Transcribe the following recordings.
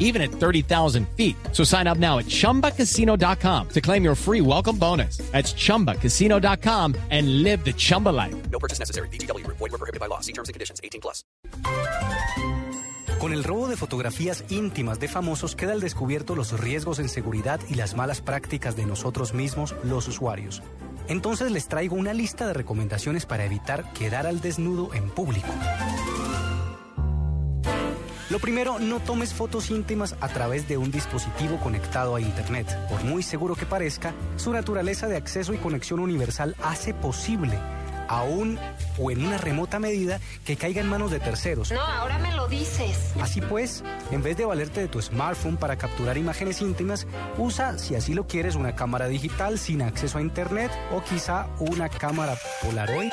even at 30,000 feet. So sign up now at chumbacasino.com to claim your free welcome bonus. That's chumbacasino.com and live the Chumba life. No purchase necessary. BGW. Void were prohibited by law. See terms and conditions. 18 plus. Con el robo de fotografías íntimas de famosos queda al descubierto los riesgos en seguridad y las malas prácticas de nosotros mismos, los usuarios. Entonces les traigo una lista de recomendaciones para evitar quedar al desnudo en público. Lo primero, no tomes fotos íntimas a través de un dispositivo conectado a Internet. Por muy seguro que parezca, su naturaleza de acceso y conexión universal hace posible, aún o en una remota medida, que caiga en manos de terceros. No, ahora me lo dices. Así pues, en vez de valerte de tu smartphone para capturar imágenes íntimas, usa, si así lo quieres, una cámara digital sin acceso a Internet o quizá una cámara Polaroid.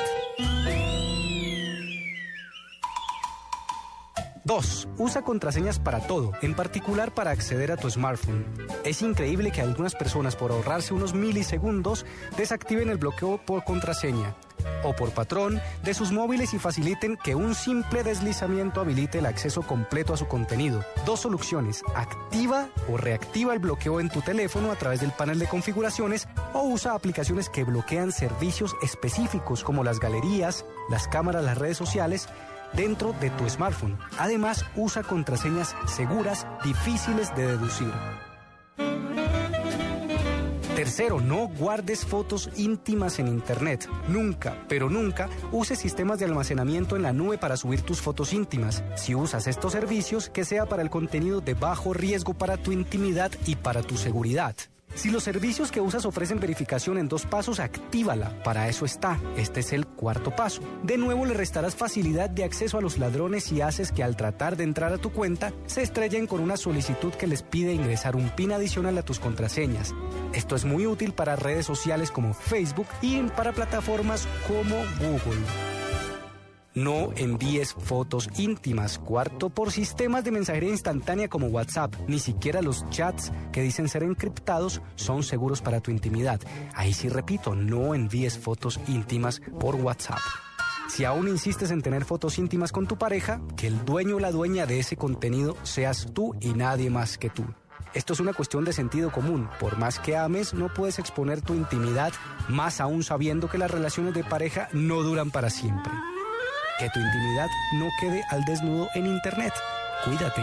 2. Usa contraseñas para todo, en particular para acceder a tu smartphone. Es increíble que algunas personas, por ahorrarse unos milisegundos, desactiven el bloqueo por contraseña o por patrón de sus móviles y faciliten que un simple deslizamiento habilite el acceso completo a su contenido. Dos soluciones, activa o reactiva el bloqueo en tu teléfono a través del panel de configuraciones o usa aplicaciones que bloquean servicios específicos como las galerías, las cámaras, las redes sociales dentro de tu smartphone. Además, usa contraseñas seguras, difíciles de deducir. Tercero, no guardes fotos íntimas en Internet. Nunca, pero nunca, uses sistemas de almacenamiento en la nube para subir tus fotos íntimas. Si usas estos servicios, que sea para el contenido de bajo riesgo para tu intimidad y para tu seguridad. Si los servicios que usas ofrecen verificación en dos pasos, actívala. Para eso está. Este es el cuarto paso. De nuevo le restarás facilidad de acceso a los ladrones y haces que al tratar de entrar a tu cuenta se estrellen con una solicitud que les pide ingresar un PIN adicional a tus contraseñas. Esto es muy útil para redes sociales como Facebook y para plataformas como Google. No envíes fotos íntimas. Cuarto, por sistemas de mensajería instantánea como WhatsApp. Ni siquiera los chats que dicen ser encriptados son seguros para tu intimidad. Ahí sí repito, no envíes fotos íntimas por WhatsApp. Si aún insistes en tener fotos íntimas con tu pareja, que el dueño o la dueña de ese contenido seas tú y nadie más que tú. Esto es una cuestión de sentido común. Por más que ames, no puedes exponer tu intimidad, más aún sabiendo que las relaciones de pareja no duran para siempre. Que tu intimidad no quede al desnudo en Internet. Cuídate.